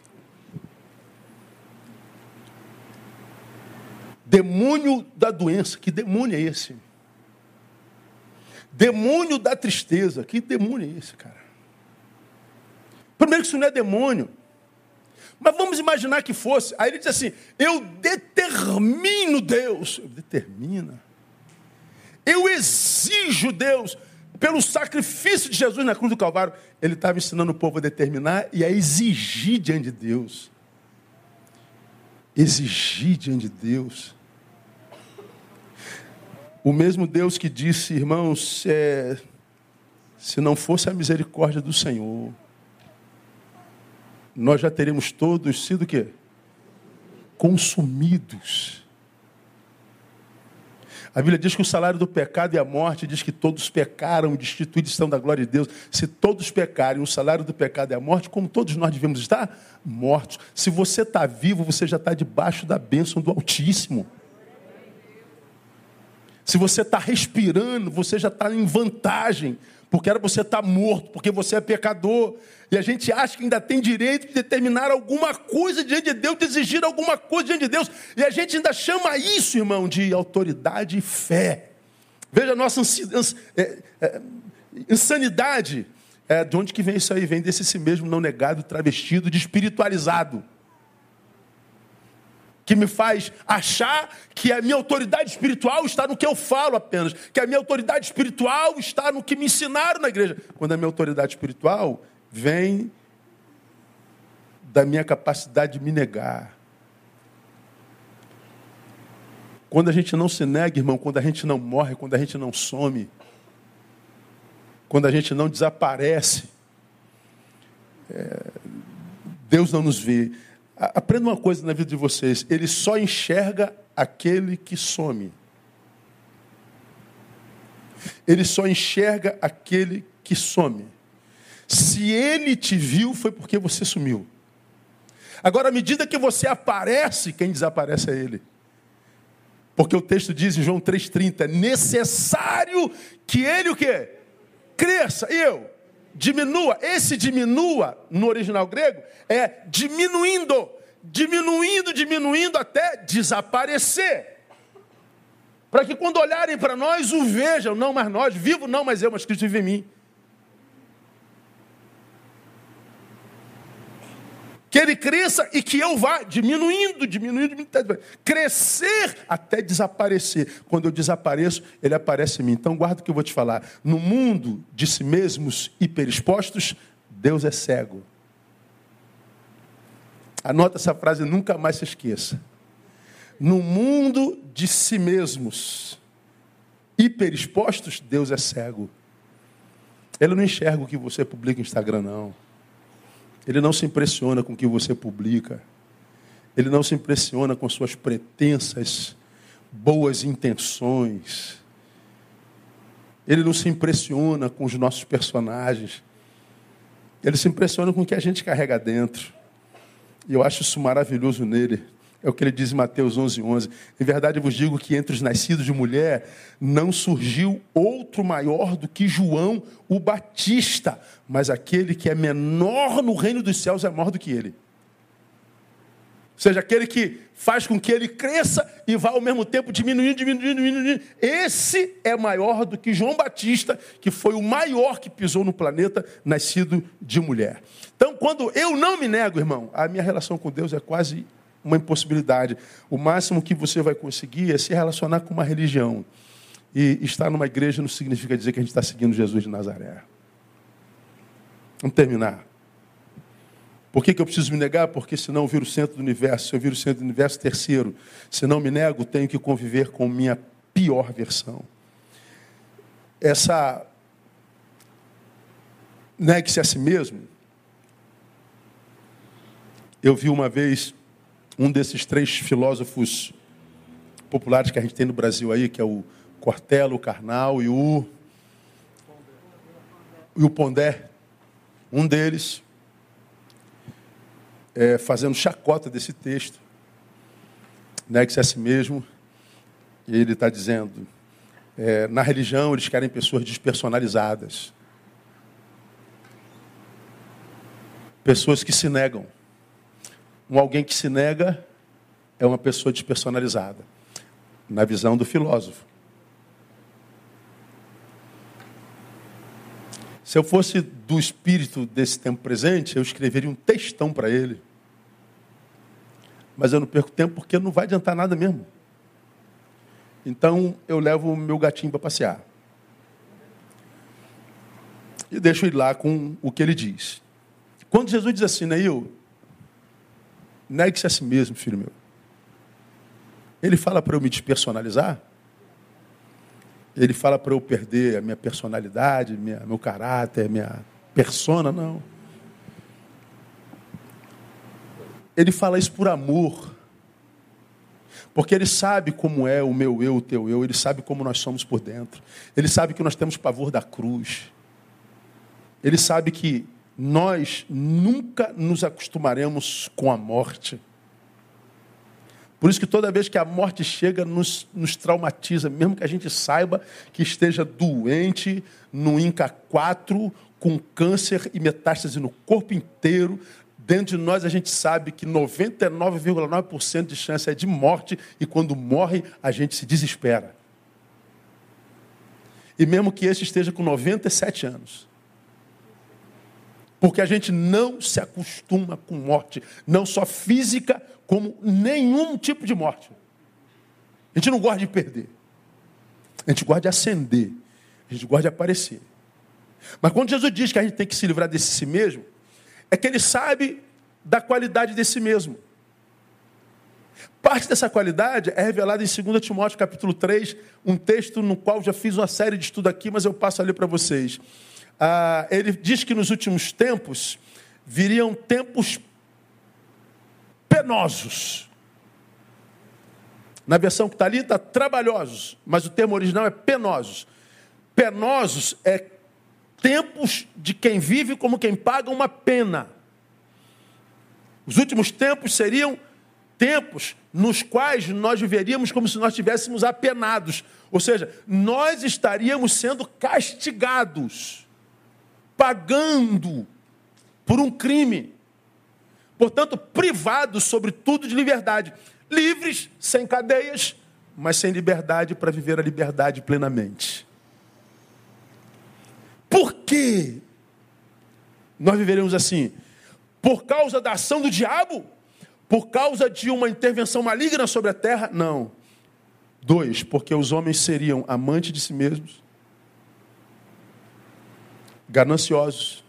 Demônio da doença, que demônio é esse? Demônio da tristeza, que demônio é esse, cara? Primeiro que isso não é demônio. Mas vamos imaginar que fosse. Aí ele diz assim: Eu determino Deus. Eu determina. Eu exijo Deus. Pelo sacrifício de Jesus na cruz do Calvário, ele estava ensinando o povo a determinar e a exigir diante de Deus. Exigir diante de Deus. O mesmo Deus que disse, irmãos, é, se não fosse a misericórdia do Senhor, nós já teremos todos sido o quê? Consumidos. A Bíblia diz que o salário do pecado é a morte, diz que todos pecaram, destituídos estão da glória de Deus. Se todos pecarem, o salário do pecado é a morte, como todos nós devemos estar mortos. Se você está vivo, você já está debaixo da bênção do Altíssimo. Se você está respirando, você já está em vantagem porque era você estar tá morto, porque você é pecador. E a gente acha que ainda tem direito de determinar alguma coisa diante de Deus, de exigir alguma coisa diante de Deus. E a gente ainda chama isso, irmão, de autoridade e fé. Veja a nossa é, é, insanidade. É, de onde que vem isso aí? Vem desse si mesmo não negado, travestido, de espiritualizado. Que me faz achar que a minha autoridade espiritual está no que eu falo apenas, que a minha autoridade espiritual está no que me ensinaram na igreja. Quando a minha autoridade espiritual vem da minha capacidade de me negar. Quando a gente não se nega, irmão, quando a gente não morre, quando a gente não some, quando a gente não desaparece, é, Deus não nos vê. Aprenda uma coisa na vida de vocês: Ele só enxerga aquele que some. Ele só enxerga aquele que some. Se ele te viu, foi porque você sumiu. Agora, à medida que você aparece, quem desaparece é ele. Porque o texto diz em João 3,30, necessário que ele o quê? Cresça, eu diminua. Esse diminua, no original grego, é diminuindo, diminuindo, diminuindo até desaparecer. Para que quando olharem para nós, o vejam, não mais nós, vivo não, mas eu, mas Cristo vive em mim. Que ele cresça e que eu vá diminuindo, diminuindo, diminuindo, crescer até desaparecer. Quando eu desapareço, ele aparece em mim. Então guarda o que eu vou te falar. No mundo de si mesmos hiperexpostos, Deus é cego. Anota essa frase, nunca mais se esqueça. No mundo de si mesmos hiperexpostos, Deus é cego. Ele não enxerga o que você publica no Instagram, não. Ele não se impressiona com o que você publica. Ele não se impressiona com suas pretensas boas intenções. Ele não se impressiona com os nossos personagens. Ele se impressiona com o que a gente carrega dentro. E eu acho isso maravilhoso nele. É o que ele diz em Mateus 11, 11. Em verdade, eu vos digo que entre os nascidos de mulher não surgiu outro maior do que João o Batista, mas aquele que é menor no reino dos céus é maior do que ele. Ou seja, aquele que faz com que ele cresça e vá ao mesmo tempo diminuindo, diminuindo, diminuindo. Esse é maior do que João Batista, que foi o maior que pisou no planeta, nascido de mulher. Então, quando eu não me nego, irmão, a minha relação com Deus é quase uma impossibilidade. O máximo que você vai conseguir é se relacionar com uma religião. E estar numa igreja não significa dizer que a gente está seguindo Jesus de Nazaré. Vamos terminar. Por que, que eu preciso me negar? Porque senão eu viro o centro do universo. Se eu viro o centro do universo, terceiro. Se não me nego, tenho que conviver com minha pior versão. Essa negue-se a si mesmo. Eu vi uma vez um desses três filósofos populares que a gente tem no Brasil aí, que é o Cortella, o Karnal e o, e o Pondé. Um deles, é, fazendo chacota desse texto, negue-se a si mesmo, e ele está dizendo, é, na religião eles querem pessoas despersonalizadas. Pessoas que se negam. Um alguém que se nega é uma pessoa despersonalizada, na visão do filósofo. Se eu fosse do espírito desse tempo presente, eu escreveria um textão para ele. Mas eu não perco tempo porque não vai adiantar nada mesmo. Então eu levo o meu gatinho para passear. E deixo ele lá com o que ele diz. Quando Jesus diz assim, Neil, Negue-se a si mesmo, filho meu. Ele fala para eu me despersonalizar? Ele fala para eu perder a minha personalidade, minha, meu caráter, minha persona? Não. Ele fala isso por amor. Porque ele sabe como é o meu eu, o teu eu, ele sabe como nós somos por dentro. Ele sabe que nós temos pavor da cruz. Ele sabe que nós nunca nos acostumaremos com a morte. Por isso que toda vez que a morte chega, nos, nos traumatiza, mesmo que a gente saiba que esteja doente, no INCA 4, com câncer e metástase no corpo inteiro, dentro de nós a gente sabe que 99,9% de chance é de morte, e quando morre, a gente se desespera. E mesmo que esse esteja com 97 anos, Porque a gente não se acostuma com morte, não só física, como nenhum tipo de morte. A gente não gosta de perder. A gente gosta de ascender. A gente gosta de aparecer. Mas quando Jesus diz que a gente tem que se livrar desse si mesmo, é que ele sabe da qualidade desse mesmo. Parte dessa qualidade é revelada em 2 Timóteo capítulo 3, um texto no qual já fiz uma série de estudo aqui, mas eu passo ali para vocês. Ah, ele diz que nos últimos tempos viriam tempos penosos. Na versão que está ali está trabalhosos, mas o termo original é penosos. Penosos é tempos de quem vive como quem paga uma pena. Os últimos tempos seriam tempos nos quais nós viveríamos como se nós estivéssemos apenados, ou seja, nós estaríamos sendo castigados, pagando por um crime, portanto, privados, sobretudo, de liberdade, livres, sem cadeias, mas sem liberdade para viver a liberdade plenamente. Por que nós viveremos assim? Por causa da ação do diabo? Por causa de uma intervenção maligna sobre a terra? Não. Dois, porque os homens seriam amantes de si mesmos, gananciosos,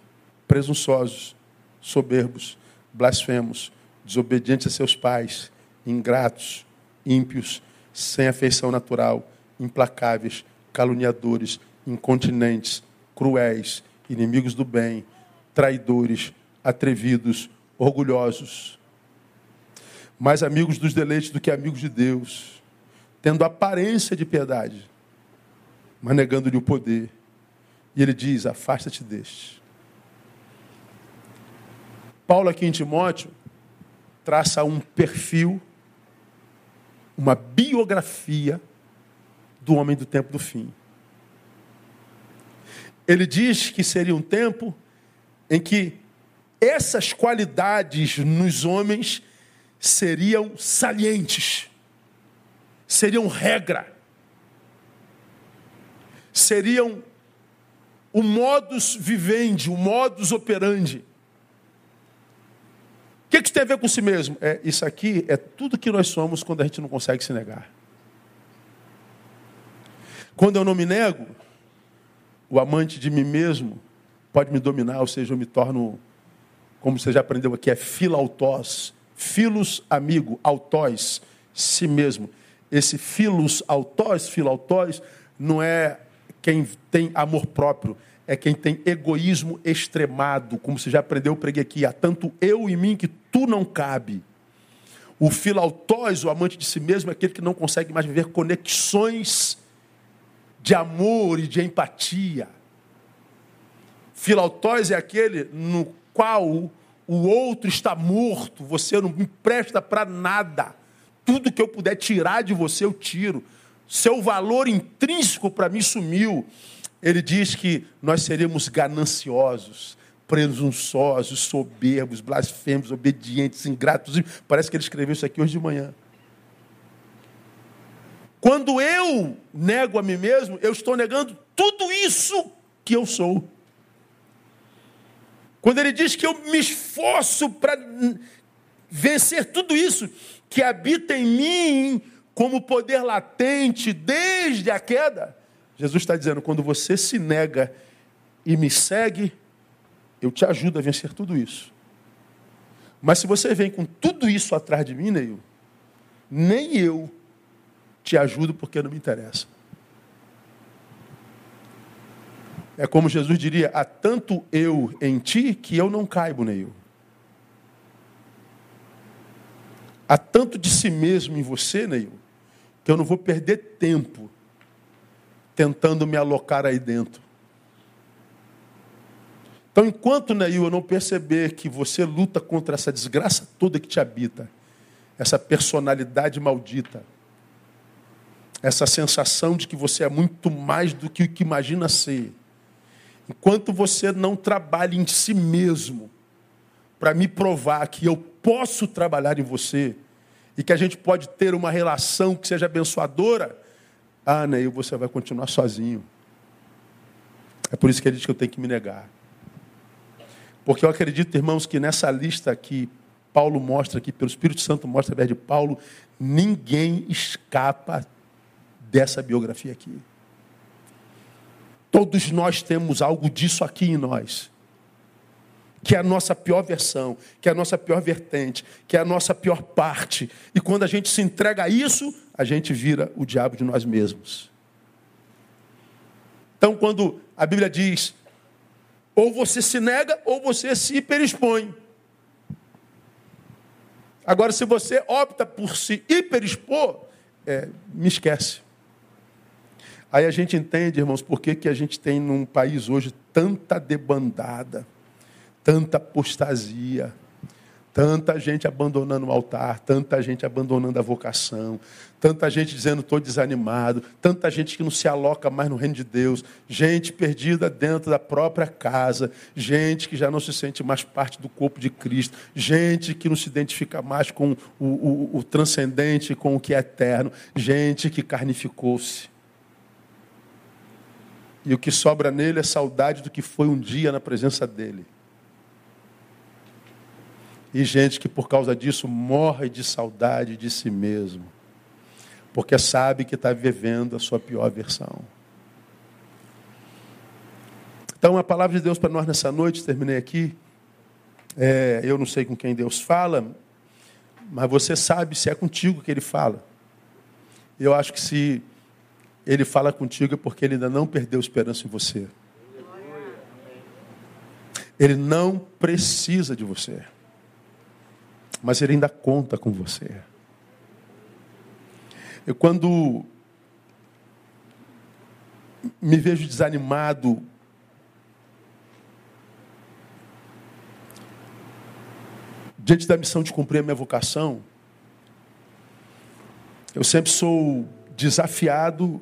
presunçosos, soberbos, blasfemos, desobedientes a seus pais, ingratos, ímpios, sem afeição natural, implacáveis, caluniadores, incontinentes, cruéis, inimigos do bem, traidores, atrevidos, orgulhosos, mais amigos dos deleites do que amigos de Deus, tendo aparência de piedade, mas negando-lhe o poder. E ele diz: Afasta-te deste. Paulo, aqui em Timóteo, traça um perfil, uma biografia do homem do tempo do fim. Ele diz que seria um tempo em que essas qualidades nos homens seriam salientes, seriam regra, seriam o modus vivendi, o modus operandi. O que, que isso tem a ver com si mesmo? É, isso aqui é tudo que nós somos quando a gente não consegue se negar. Quando eu não me nego, o amante de mim mesmo pode me dominar, ou seja, eu me torno, como você já aprendeu aqui, é filautós, Filos, amigo, autóis, si mesmo. Esse filos, autóis, filautóis, não é quem tem amor próprio, é quem tem egoísmo extremado, como você já aprendeu, eu preguei aqui, há tanto eu em mim que tu não cabe. O filautóis, o amante de si mesmo, é aquele que não consegue mais viver conexões de amor e de empatia. Filautóis é aquele no qual o outro está morto, você não me presta para nada. Tudo que eu puder tirar de você, eu tiro. Seu valor intrínseco para mim sumiu. Ele diz que nós seríamos gananciosos, presunçosos, soberbos, blasfemos, obedientes, ingratos. Parece que ele escreveu isso aqui hoje de manhã. Quando eu nego a mim mesmo, eu estou negando tudo isso que eu sou. Quando ele diz que eu me esforço para vencer tudo isso que habita em mim como poder latente desde a queda, Jesus está dizendo: quando você se nega e me segue, eu te ajudo a vencer tudo isso. Mas se você vem com tudo isso atrás de mim, Neil, nem eu te ajudo porque não me interessa. É como Jesus diria: há tanto eu em ti que eu não caibo, Neil. Há tanto de si mesmo em você, Neil, que eu não vou perder tempo tentando me alocar aí dentro. Então, enquanto, Neil, eu não perceber que você luta contra essa desgraça toda que te habita, essa personalidade maldita, essa sensação de que você é muito mais do que o que imagina ser, Enquanto você não trabalha em si mesmo para me provar que eu posso trabalhar em você e que a gente pode ter uma relação que seja abençoadora, ah, Neil, você vai continuar sozinho. É por isso que ele diz que eu tenho que me negar. Porque eu acredito, irmãos, que nessa lista que Paulo mostra aqui, pelo Espírito Santo mostra através de Paulo, ninguém escapa dessa biografia aqui. Todos nós temos algo disso aqui em nós. Que é a nossa pior versão, que é a nossa pior vertente, que é a nossa pior parte. E quando a gente se entrega a isso, a gente vira o diabo de nós mesmos. Então, quando a Bíblia diz, ou você se nega, ou você se hiperexpõe. Agora, se você opta por se hiperexpor, é, me esquece. Aí a gente entende, irmãos, por que, que a gente tem num país hoje tanta debandada, tanta apostasia, Tanta gente abandonando o altar, tanta gente abandonando a vocação, tanta gente dizendo estou desanimado, tanta gente que não se aloca mais no reino de Deus, gente perdida dentro da própria casa, gente que já não se sente mais parte do corpo de Cristo, gente que não se identifica mais com o, o, o transcendente, com o que é eterno, gente que carnificou-se. E o que sobra nele é saudade do que foi um dia na presença dele. E gente que por causa disso morre de saudade de si mesmo, porque sabe que está vivendo a sua pior versão. Então, a palavra de Deus para nós nessa noite, terminei aqui. É, eu não sei com quem Deus fala, mas você sabe se é contigo que Ele fala. Eu acho que se Ele fala contigo é porque Ele ainda não perdeu esperança em você. Ele não precisa de você mas Ele ainda conta com você. Eu, quando me vejo desanimado, diante da missão de cumprir a minha vocação, eu sempre sou desafiado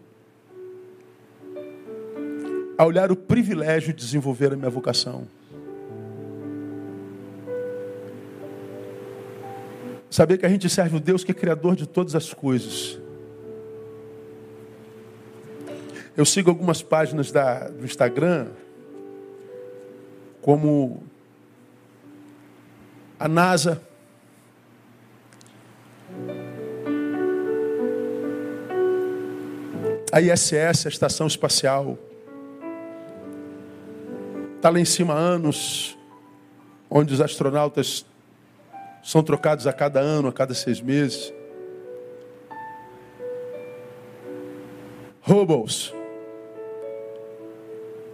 a olhar o privilégio de desenvolver a minha vocação. Saber que a gente serve o Deus que é criador de todas as coisas. Eu sigo algumas páginas da, do Instagram, como a NASA, a ISS, a Estação Espacial, está lá em cima há anos, onde os astronautas são trocados a cada ano, a cada seis meses. Hubbles,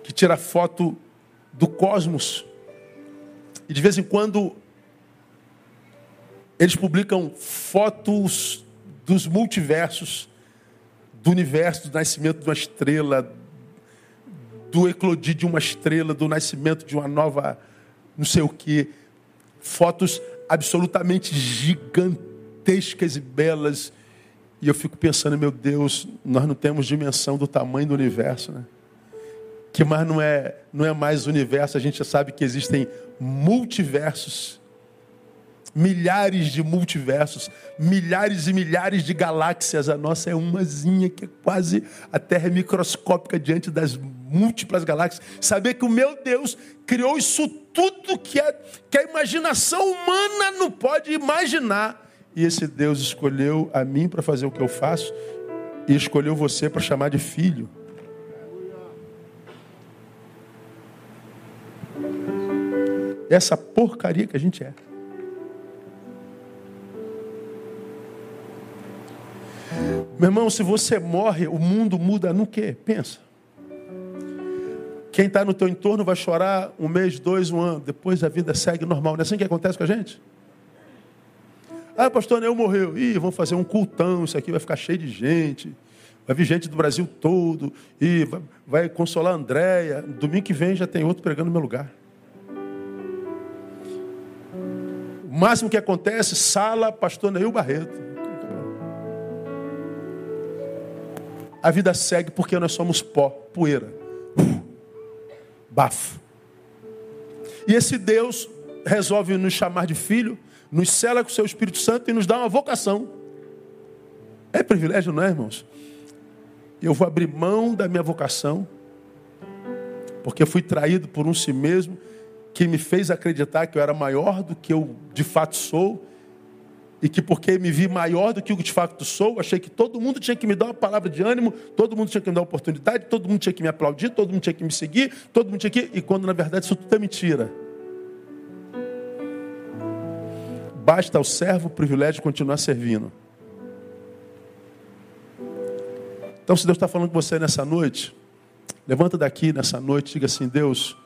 que tira foto do cosmos. E de vez em quando eles publicam fotos dos multiversos, do universo, do nascimento de uma estrela, do eclodir de uma estrela, do nascimento de uma nova, não sei o que. Fotos absolutamente gigantescas e belas. E eu fico pensando, meu Deus, nós não temos dimensão do tamanho do universo, né? Que mais não é, não é mais universo, a gente já sabe que existem multiversos, milhares de multiversos, milhares e milhares de galáxias. A nossa é umazinha que é quase a Terra é microscópica diante das múltiplas galáxias. Saber que o meu Deus criou isso tudo que, é, que a imaginação humana não pode imaginar. E esse Deus escolheu a mim para fazer o que eu faço e escolheu você para chamar de filho. Essa porcaria que a gente é. Meu irmão, se você morre, o mundo muda no quê? Pensa. Quem está no teu entorno vai chorar um mês, dois, um ano. Depois a vida segue normal. Não é assim que acontece com a gente? Ah, pastor, eu morreu. Ih, vamos fazer um cultão. Isso aqui vai ficar cheio de gente. Vai vir gente do Brasil todo. E vai, vai consolar a Andréia. Domingo que vem já tem outro pregando no meu lugar. O máximo que acontece, sala, pastor Neil Barreto. A vida segue porque nós somos pó, poeira bafo. E esse Deus resolve nos chamar de filho, nos cela com o seu Espírito Santo e nos dá uma vocação. É privilégio, não é, irmãos? Eu vou abrir mão da minha vocação, porque eu fui traído por um si mesmo que me fez acreditar que eu era maior do que eu de fato sou, e que porque me vi maior do que de fato sou, achei que todo mundo tinha que me dar uma palavra de ânimo, todo mundo tinha que me dar uma oportunidade, todo mundo tinha que me aplaudir, todo mundo tinha que me seguir, todo mundo tinha que. E quando na verdade isso tudo é mentira. Basta ao servo o privilégio de continuar servindo. Então, se Deus está falando com você nessa noite, levanta daqui nessa noite e diga assim: Deus,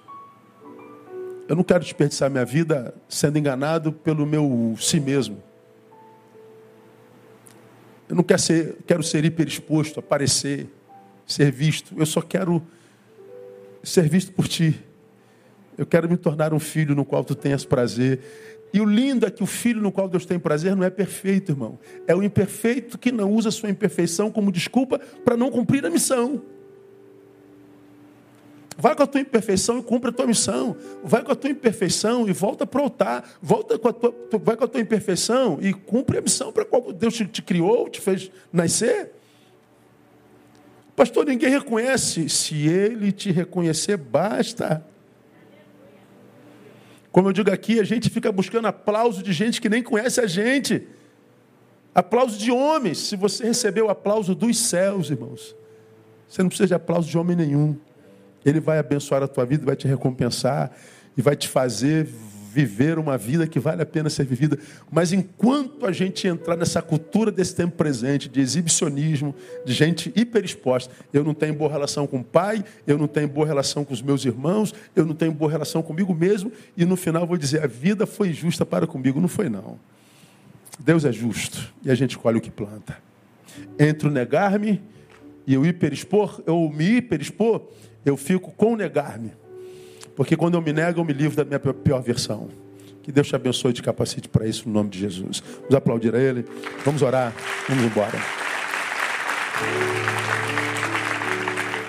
eu não quero desperdiçar minha vida sendo enganado pelo meu si mesmo. Eu não quero ser, quero ser hiperexposto, aparecer, ser visto. Eu só quero ser visto por ti. Eu quero me tornar um filho no qual tu tenhas prazer. E o lindo é que o filho no qual Deus tem prazer não é perfeito, irmão. É o imperfeito que não usa sua imperfeição como desculpa para não cumprir a missão. Vai com a tua imperfeição e cumpre a tua missão. Vai com a tua imperfeição e volta para o altar. Volta com a tua, vai com a tua imperfeição e cumpre a missão para qual Deus te, te criou, te fez nascer. Pastor, ninguém reconhece. Se ele te reconhecer, basta. Como eu digo aqui, a gente fica buscando aplauso de gente que nem conhece a gente. Aplauso de homens. Se você recebeu o aplauso dos céus, irmãos, você não precisa de aplauso de homem nenhum. Ele vai abençoar a tua vida, vai te recompensar e vai te fazer viver uma vida que vale a pena ser vivida. Mas enquanto a gente entrar nessa cultura desse tempo presente, de exibicionismo, de gente hiperexposta, eu não tenho boa relação com o pai, eu não tenho boa relação com os meus irmãos, eu não tenho boa relação comigo mesmo, e no final vou dizer: a vida foi justa para comigo. Não foi, não. Deus é justo e a gente colhe o que planta. Entre o negar-me e eu hiperexpor, eu me hiperexpor, eu fico com negar-me. Porque quando eu me nego, eu me livro da minha pior versão. Que Deus te abençoe e te capacite para isso no nome de Jesus. Vamos aplaudir a Ele. Vamos orar. Vamos embora.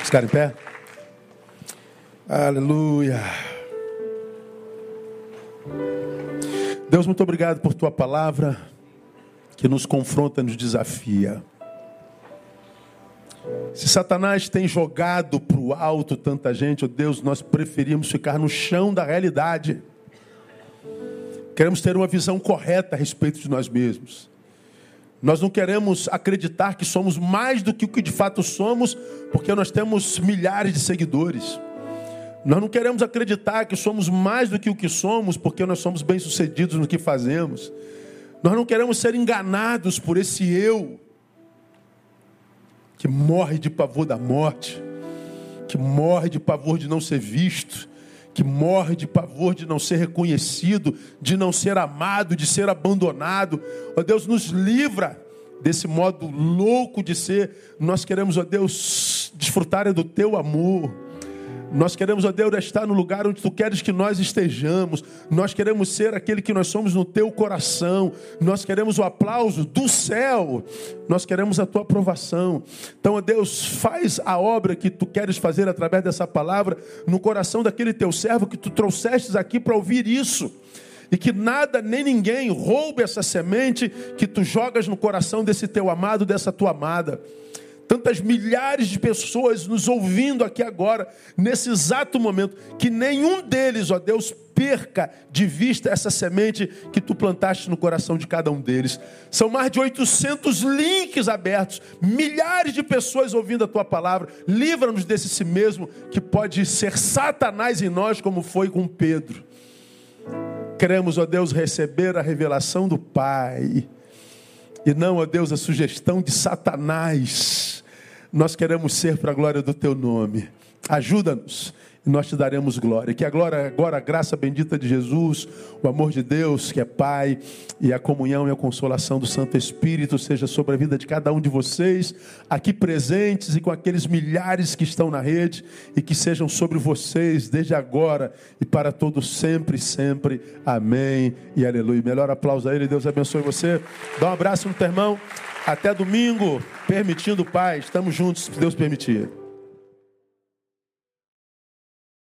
Ficar em pé? Aleluia. Deus, muito obrigado por tua palavra que nos confronta, nos desafia. Se Satanás tem jogado para o alto tanta gente, oh Deus, nós preferimos ficar no chão da realidade. Queremos ter uma visão correta a respeito de nós mesmos. Nós não queremos acreditar que somos mais do que o que de fato somos, porque nós temos milhares de seguidores. Nós não queremos acreditar que somos mais do que o que somos, porque nós somos bem-sucedidos no que fazemos. Nós não queremos ser enganados por esse eu que morre de pavor da morte, que morre de pavor de não ser visto, que morre de pavor de não ser reconhecido, de não ser amado, de ser abandonado. Ó Deus, nos livra desse modo louco de ser. Nós queremos, ó Deus, desfrutar do teu amor. Nós queremos, ó Deus, estar no lugar onde tu queres que nós estejamos. Nós queremos ser aquele que nós somos no teu coração. Nós queremos o aplauso do céu. Nós queremos a tua aprovação. Então, ó Deus, faz a obra que tu queres fazer através dessa palavra no coração daquele teu servo que tu trouxestes aqui para ouvir isso e que nada nem ninguém roube essa semente que tu jogas no coração desse teu amado, dessa tua amada tantas milhares de pessoas nos ouvindo aqui agora, nesse exato momento, que nenhum deles, ó Deus, perca de vista essa semente que tu plantaste no coração de cada um deles. São mais de 800 links abertos, milhares de pessoas ouvindo a tua palavra. Livra-nos desse si mesmo que pode ser Satanás em nós, como foi com Pedro. Queremos, ó Deus, receber a revelação do Pai e não, ó Deus, a sugestão de Satanás. Nós queremos ser para a glória do teu nome. Ajuda-nos e nós te daremos glória. Que a glória, agora a graça bendita de Jesus, o amor de Deus, que é Pai, e a comunhão e a consolação do Santo Espírito seja sobre a vida de cada um de vocês, aqui presentes e com aqueles milhares que estão na rede, e que sejam sobre vocês desde agora e para todos sempre, sempre. Amém e aleluia. Melhor aplauso a Ele, Deus abençoe você. Dá um abraço no teu irmão. Até domingo, permitindo, Pai. Estamos juntos, se Deus permitir.